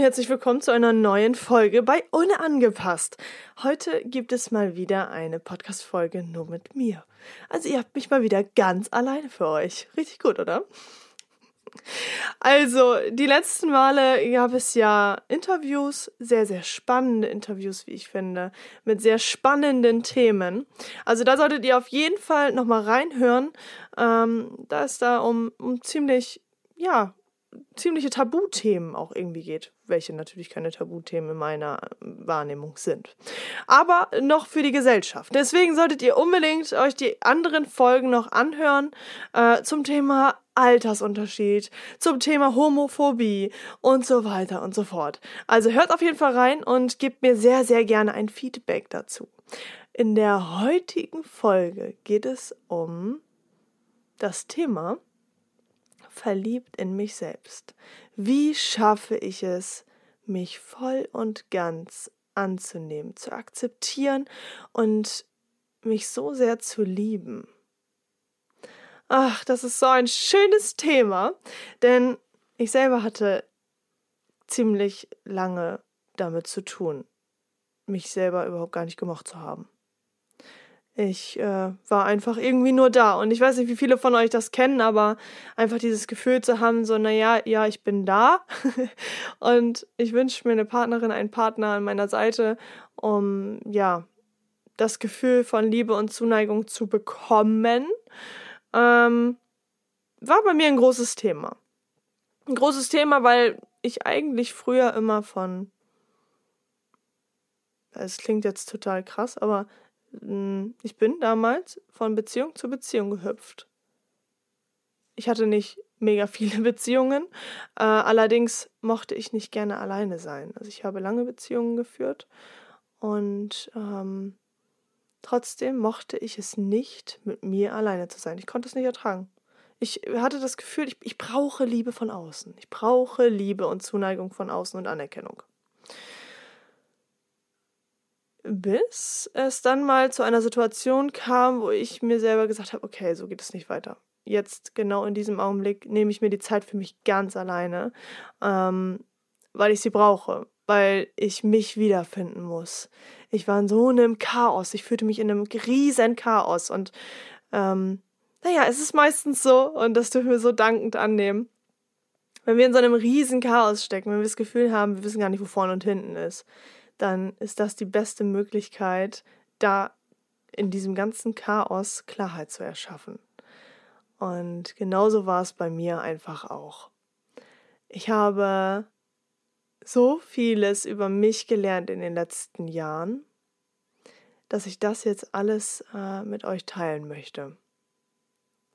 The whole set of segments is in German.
Und herzlich willkommen zu einer neuen Folge bei Ohne angepasst. Heute gibt es mal wieder eine Podcast-Folge nur mit mir. Also ihr habt mich mal wieder ganz alleine für euch. Richtig gut, oder? Also, die letzten Male gab es ja Interviews, sehr, sehr spannende Interviews, wie ich finde, mit sehr spannenden Themen. Also, da solltet ihr auf jeden Fall nochmal reinhören, ähm, da es da um, um ziemlich, ja, ziemliche Tabuthemen auch irgendwie geht, welche natürlich keine Tabuthemen in meiner Wahrnehmung sind. Aber noch für die Gesellschaft. Deswegen solltet ihr unbedingt euch die anderen Folgen noch anhören äh, zum Thema Altersunterschied, zum Thema Homophobie und so weiter und so fort. Also hört auf jeden Fall rein und gebt mir sehr, sehr gerne ein Feedback dazu. In der heutigen Folge geht es um das Thema verliebt in mich selbst. Wie schaffe ich es, mich voll und ganz anzunehmen, zu akzeptieren und mich so sehr zu lieben? Ach, das ist so ein schönes Thema, denn ich selber hatte ziemlich lange damit zu tun, mich selber überhaupt gar nicht gemocht zu haben. Ich äh, war einfach irgendwie nur da. Und ich weiß nicht, wie viele von euch das kennen, aber einfach dieses Gefühl zu haben, so, naja, ja, ich bin da. und ich wünsche mir eine Partnerin, einen Partner an meiner Seite, um, ja, das Gefühl von Liebe und Zuneigung zu bekommen, ähm, war bei mir ein großes Thema. Ein großes Thema, weil ich eigentlich früher immer von, es klingt jetzt total krass, aber ich bin damals von Beziehung zu Beziehung gehüpft. Ich hatte nicht mega viele Beziehungen, äh, allerdings mochte ich nicht gerne alleine sein. Also ich habe lange Beziehungen geführt und ähm, trotzdem mochte ich es nicht, mit mir alleine zu sein. Ich konnte es nicht ertragen. Ich hatte das Gefühl, ich, ich brauche Liebe von außen. Ich brauche Liebe und Zuneigung von außen und Anerkennung bis es dann mal zu einer Situation kam, wo ich mir selber gesagt habe, okay, so geht es nicht weiter. Jetzt genau in diesem Augenblick nehme ich mir die Zeit für mich ganz alleine, ähm, weil ich sie brauche, weil ich mich wiederfinden muss. Ich war in so einem Chaos, ich fühlte mich in einem riesen Chaos und ähm, naja, es ist meistens so und das dürfen wir so dankend annehmen. Wenn wir in so einem riesen Chaos stecken, wenn wir das Gefühl haben, wir wissen gar nicht, wo vorne und hinten ist, dann ist das die beste Möglichkeit, da in diesem ganzen Chaos Klarheit zu erschaffen. Und genauso war es bei mir einfach auch. Ich habe so vieles über mich gelernt in den letzten Jahren, dass ich das jetzt alles äh, mit euch teilen möchte,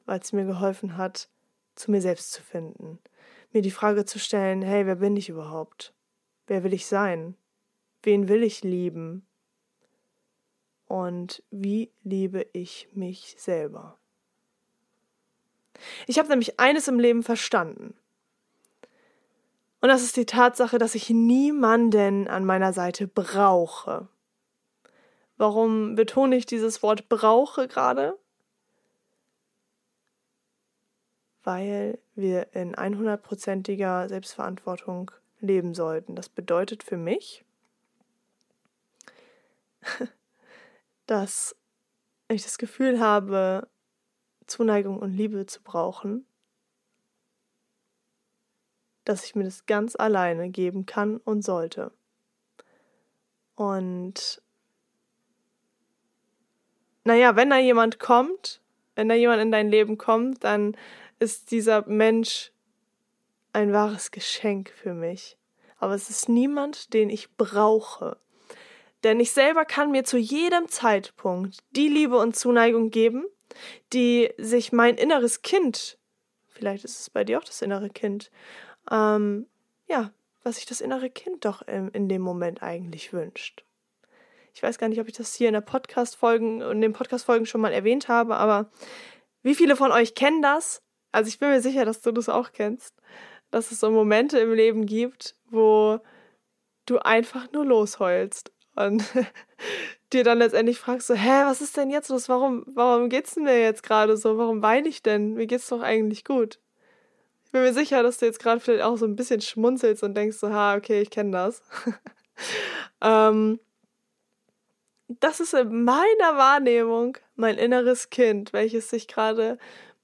weil es mir geholfen hat, zu mir selbst zu finden, mir die Frage zu stellen, hey, wer bin ich überhaupt? Wer will ich sein? Wen will ich lieben? Und wie liebe ich mich selber? Ich habe nämlich eines im Leben verstanden. Und das ist die Tatsache, dass ich niemanden an meiner Seite brauche. Warum betone ich dieses Wort brauche gerade? Weil wir in 100%iger Selbstverantwortung leben sollten. Das bedeutet für mich, dass ich das Gefühl habe, Zuneigung und Liebe zu brauchen, dass ich mir das ganz alleine geben kann und sollte. Und naja, wenn da jemand kommt, wenn da jemand in dein Leben kommt, dann ist dieser Mensch ein wahres Geschenk für mich. Aber es ist niemand, den ich brauche. Denn ich selber kann mir zu jedem Zeitpunkt die Liebe und Zuneigung geben, die sich mein inneres Kind, vielleicht ist es bei dir auch das innere Kind, ähm, ja, was sich das innere Kind doch in, in dem Moment eigentlich wünscht. Ich weiß gar nicht, ob ich das hier in der Podcast-Folgen, in den Podcast-Folgen schon mal erwähnt habe, aber wie viele von euch kennen das? Also ich bin mir sicher, dass du das auch kennst, dass es so Momente im Leben gibt, wo du einfach nur losheulst und dir dann letztendlich fragst so, hä, was ist denn jetzt los? Warum, warum geht's mir jetzt gerade so? Warum weine ich denn? Mir geht's doch eigentlich gut. Ich bin mir sicher, dass du jetzt gerade vielleicht auch so ein bisschen schmunzelst und denkst so, ha, okay, ich kenne das. ähm, das ist in meiner Wahrnehmung mein inneres Kind, welches sich gerade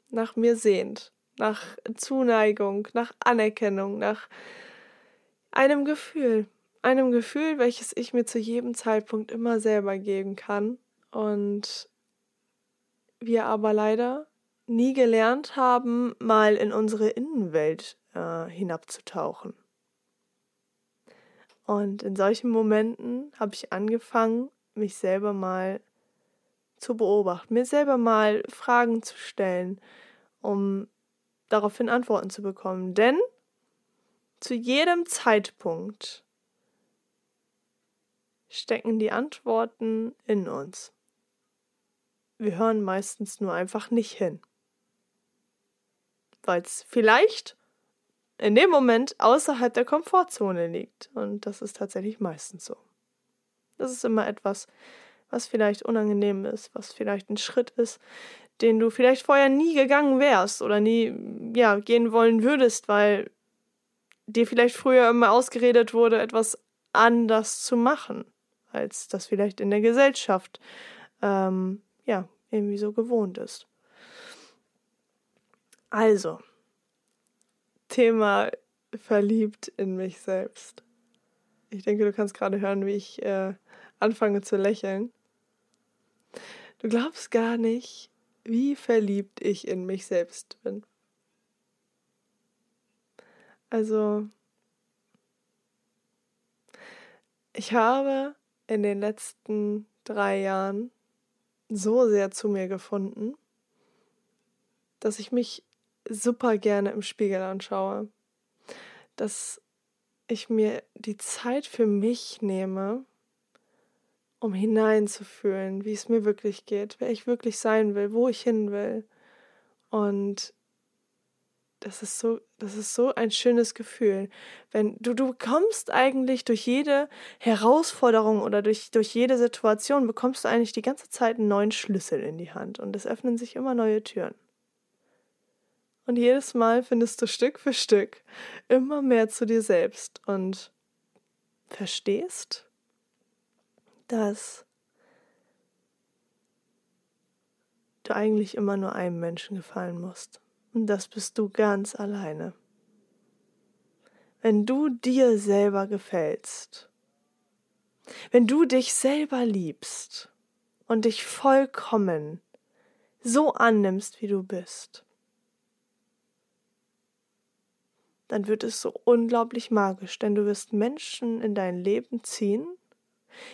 nach mir sehnt, nach Zuneigung, nach Anerkennung, nach einem Gefühl einem Gefühl, welches ich mir zu jedem Zeitpunkt immer selber geben kann und wir aber leider nie gelernt haben, mal in unsere Innenwelt äh, hinabzutauchen. Und in solchen Momenten habe ich angefangen, mich selber mal zu beobachten, mir selber mal Fragen zu stellen, um daraufhin Antworten zu bekommen. Denn zu jedem Zeitpunkt stecken die Antworten in uns. Wir hören meistens nur einfach nicht hin, weil es vielleicht in dem Moment außerhalb der Komfortzone liegt. Und das ist tatsächlich meistens so. Das ist immer etwas, was vielleicht unangenehm ist, was vielleicht ein Schritt ist, den du vielleicht vorher nie gegangen wärst oder nie ja, gehen wollen würdest, weil dir vielleicht früher immer ausgeredet wurde, etwas anders zu machen als das vielleicht in der Gesellschaft ähm, ja irgendwie so gewohnt ist. Also, Thema verliebt in mich selbst. Ich denke, du kannst gerade hören, wie ich äh, anfange zu lächeln. Du glaubst gar nicht, wie verliebt ich in mich selbst bin. Also, ich habe in den letzten drei Jahren so sehr zu mir gefunden, dass ich mich super gerne im Spiegel anschaue, dass ich mir die Zeit für mich nehme, um hineinzufühlen, wie es mir wirklich geht, wer ich wirklich sein will, wo ich hin will. Und das ist so, das ist so ein schönes Gefühl. Wenn du, du bekommst eigentlich durch jede Herausforderung oder durch, durch jede Situation bekommst du eigentlich die ganze Zeit einen neuen Schlüssel in die Hand und es öffnen sich immer neue Türen. Und jedes Mal findest du Stück für Stück immer mehr zu dir selbst und verstehst, dass du eigentlich immer nur einem Menschen gefallen musst. Und das bist du ganz alleine. Wenn du dir selber gefällst, wenn du dich selber liebst und dich vollkommen so annimmst, wie du bist, dann wird es so unglaublich magisch, denn du wirst Menschen in dein Leben ziehen,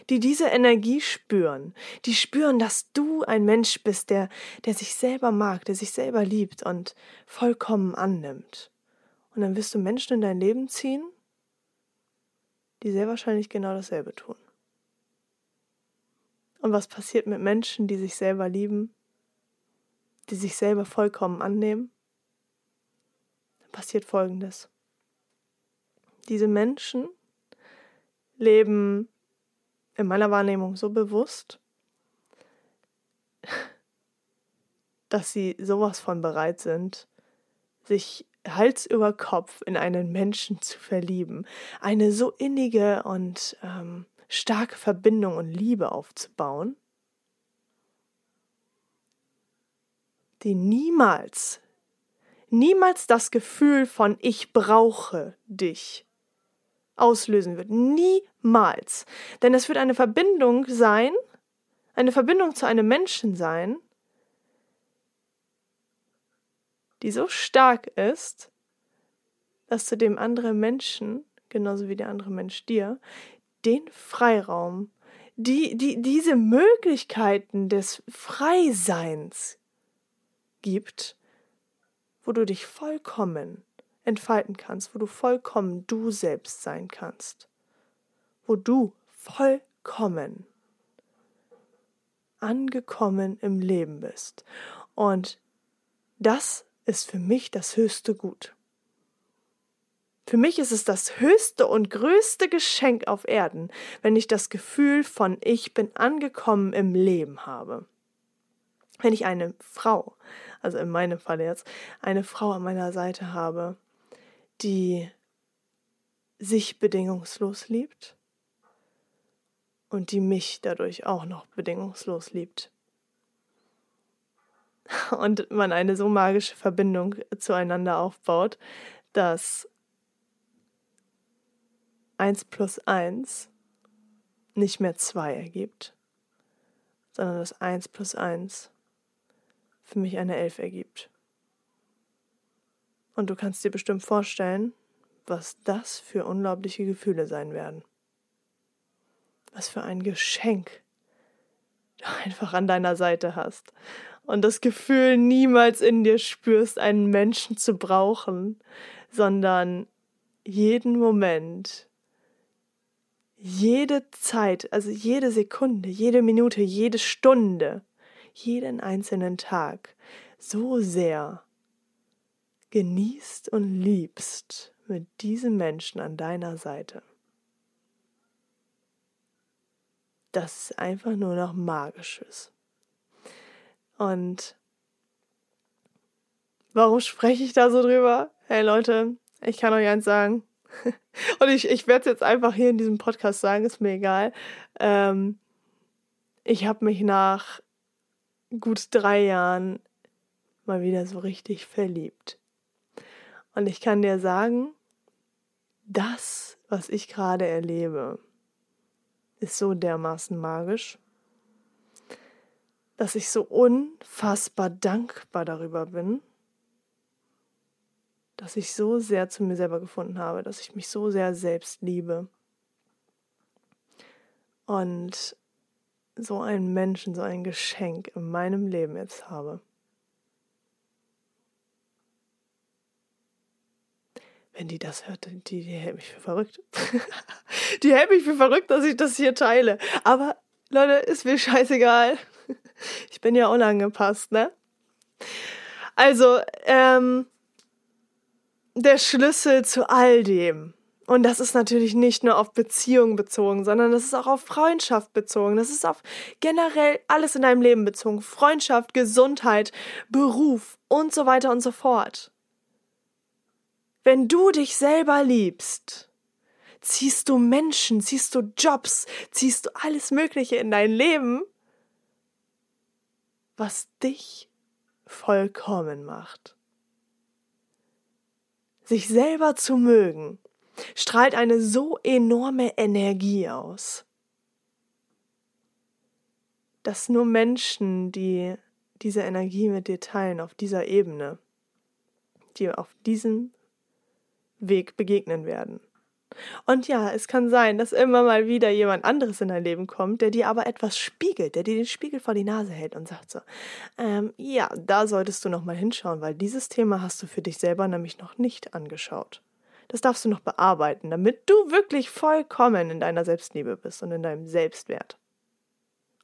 die diese Energie spüren, die spüren, dass du ein Mensch bist, der, der sich selber mag, der sich selber liebt und vollkommen annimmt. Und dann wirst du Menschen in dein Leben ziehen, die sehr wahrscheinlich genau dasselbe tun. Und was passiert mit Menschen, die sich selber lieben, die sich selber vollkommen annehmen? Dann passiert Folgendes. Diese Menschen leben in meiner Wahrnehmung so bewusst, dass sie sowas von bereit sind, sich Hals über Kopf in einen Menschen zu verlieben, eine so innige und ähm, starke Verbindung und Liebe aufzubauen, die niemals, niemals das Gefühl von ich brauche dich auslösen wird. Niemals. Denn es wird eine Verbindung sein, eine Verbindung zu einem Menschen sein, die so stark ist, dass du dem anderen Menschen, genauso wie der andere Mensch dir, den Freiraum, die, die, diese Möglichkeiten des Freiseins gibt, wo du dich vollkommen entfalten kannst, wo du vollkommen du selbst sein kannst, wo du vollkommen angekommen im Leben bist. Und das ist für mich das höchste Gut. Für mich ist es das höchste und größte Geschenk auf Erden, wenn ich das Gefühl von ich bin angekommen im Leben habe. Wenn ich eine Frau, also in meinem Fall jetzt, eine Frau an meiner Seite habe, die sich bedingungslos liebt und die mich dadurch auch noch bedingungslos liebt. Und man eine so magische Verbindung zueinander aufbaut, dass eins plus eins nicht mehr zwei ergibt, sondern dass eins plus eins für mich eine Elf ergibt. Und du kannst dir bestimmt vorstellen, was das für unglaubliche Gefühle sein werden. Was für ein Geschenk du einfach an deiner Seite hast. Und das Gefühl niemals in dir spürst, einen Menschen zu brauchen, sondern jeden Moment, jede Zeit, also jede Sekunde, jede Minute, jede Stunde jeden einzelnen Tag so sehr genießt und liebst mit diesem Menschen an deiner Seite. Das ist einfach nur noch magisches. Und warum spreche ich da so drüber? Hey Leute, ich kann euch eins sagen. Und ich, ich werde es jetzt einfach hier in diesem Podcast sagen, ist mir egal. Ähm, ich habe mich nach gut drei Jahren mal wieder so richtig verliebt. Und ich kann dir sagen, das, was ich gerade erlebe, ist so dermaßen magisch, dass ich so unfassbar dankbar darüber bin, dass ich so sehr zu mir selber gefunden habe, dass ich mich so sehr selbst liebe. Und so einen Menschen, so ein Geschenk in meinem Leben jetzt habe. Wenn die das hört, die, die hält mich für verrückt. die hält mich für verrückt, dass ich das hier teile. Aber Leute, ist mir scheißegal. Ich bin ja unangepasst, ne? Also, ähm, der Schlüssel zu all dem und das ist natürlich nicht nur auf Beziehungen bezogen, sondern das ist auch auf Freundschaft bezogen. Das ist auf generell alles in deinem Leben bezogen. Freundschaft, Gesundheit, Beruf und so weiter und so fort. Wenn du dich selber liebst, ziehst du Menschen, ziehst du Jobs, ziehst du alles Mögliche in dein Leben, was dich vollkommen macht. Sich selber zu mögen strahlt eine so enorme Energie aus, dass nur Menschen, die diese Energie mit dir teilen, auf dieser Ebene, dir auf diesem Weg begegnen werden. Und ja, es kann sein, dass immer mal wieder jemand anderes in dein Leben kommt, der dir aber etwas spiegelt, der dir den Spiegel vor die Nase hält und sagt so, ähm, ja, da solltest du noch mal hinschauen, weil dieses Thema hast du für dich selber nämlich noch nicht angeschaut. Das darfst du noch bearbeiten, damit du wirklich vollkommen in deiner Selbstliebe bist und in deinem Selbstwert.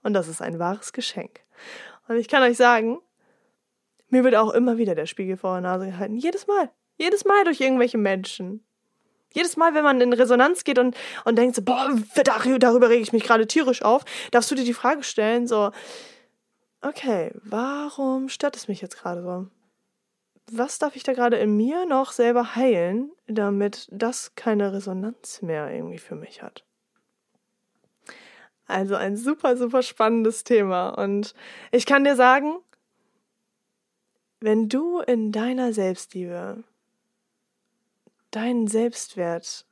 Und das ist ein wahres Geschenk. Und ich kann euch sagen, mir wird auch immer wieder der Spiegel vor der Nase gehalten. Jedes Mal. Jedes Mal durch irgendwelche Menschen. Jedes Mal, wenn man in Resonanz geht und, und denkt so, boah, darüber rege ich mich gerade tierisch auf, darfst du dir die Frage stellen, so, okay, warum stört es mich jetzt gerade so? was darf ich da gerade in mir noch selber heilen, damit das keine Resonanz mehr irgendwie für mich hat. Also ein super, super spannendes Thema. Und ich kann dir sagen, wenn du in deiner Selbstliebe deinen Selbstwert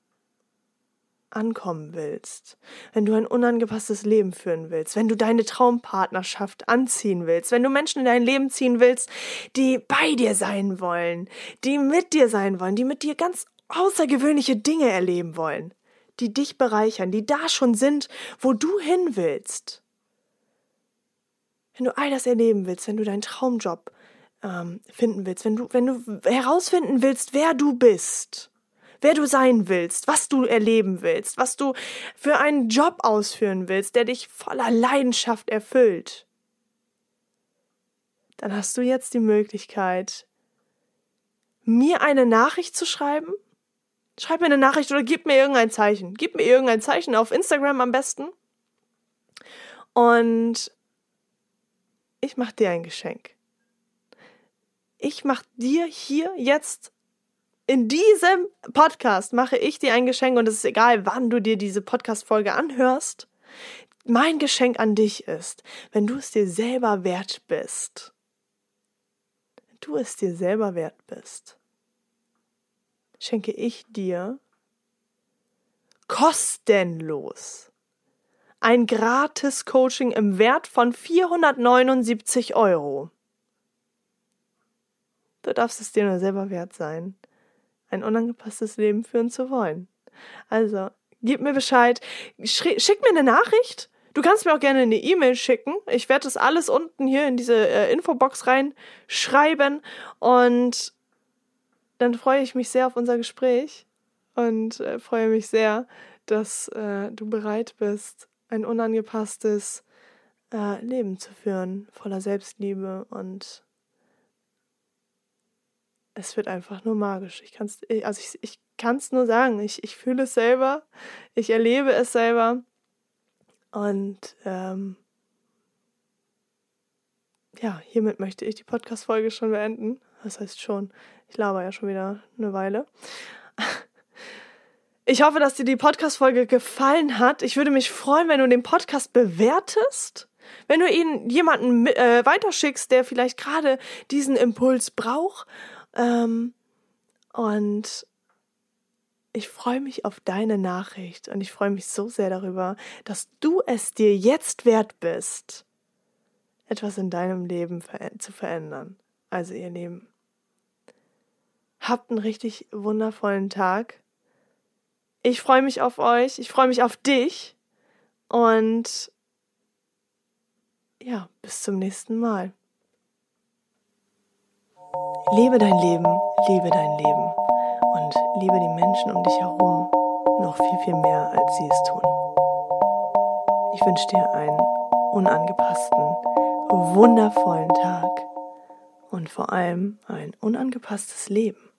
ankommen willst, wenn du ein unangepasstes Leben führen willst, wenn du deine Traumpartnerschaft anziehen willst, wenn du Menschen in dein Leben ziehen willst, die bei dir sein wollen, die mit dir sein wollen, die mit dir ganz außergewöhnliche Dinge erleben wollen, die dich bereichern, die da schon sind, wo du hin willst. Wenn du all das erleben willst, wenn du deinen Traumjob ähm, finden willst, wenn du, wenn du herausfinden willst, wer du bist, wer du sein willst, was du erleben willst, was du für einen Job ausführen willst, der dich voller Leidenschaft erfüllt. dann hast du jetzt die Möglichkeit, mir eine Nachricht zu schreiben. Schreib mir eine Nachricht oder gib mir irgendein Zeichen. Gib mir irgendein Zeichen auf Instagram am besten. Und ich mache dir ein Geschenk. Ich mache dir hier jetzt in diesem Podcast mache ich dir ein Geschenk und es ist egal, wann du dir diese Podcast-Folge anhörst. Mein Geschenk an dich ist, wenn du es dir selber wert bist, wenn du es dir selber wert bist, schenke ich dir kostenlos ein gratis Coaching im Wert von 479 Euro. Du darfst es dir nur selber wert sein ein unangepasstes Leben führen zu wollen. Also, gib mir Bescheid, schick mir eine Nachricht. Du kannst mir auch gerne eine E-Mail schicken. Ich werde das alles unten hier in diese äh, Infobox reinschreiben und dann freue ich mich sehr auf unser Gespräch und äh, freue mich sehr, dass äh, du bereit bist, ein unangepasstes äh, Leben zu führen, voller Selbstliebe und es wird einfach nur magisch. Ich kann es, also ich, ich kann es nur sagen. Ich, ich fühle es selber, ich erlebe es selber. Und ähm, ja, hiermit möchte ich die Podcast-Folge schon beenden. Das heißt schon, ich laber ja schon wieder eine Weile. Ich hoffe, dass dir die Podcast-Folge gefallen hat. Ich würde mich freuen, wenn du den Podcast bewertest. Wenn du ihn jemanden äh, weiterschickst, der vielleicht gerade diesen Impuls braucht ähm, und ich freue mich auf deine Nachricht und ich freue mich so sehr darüber, dass du es dir jetzt wert bist, etwas in deinem Leben zu verändern. Also ihr Leben. Habt einen richtig wundervollen Tag. Ich freue mich auf euch, ich freue mich auf dich und ja, bis zum nächsten Mal. Lebe dein Leben, liebe dein Leben und liebe die Menschen um dich herum noch viel, viel mehr, als sie es tun. Ich wünsche dir einen unangepassten, wundervollen Tag und vor allem ein unangepasstes Leben.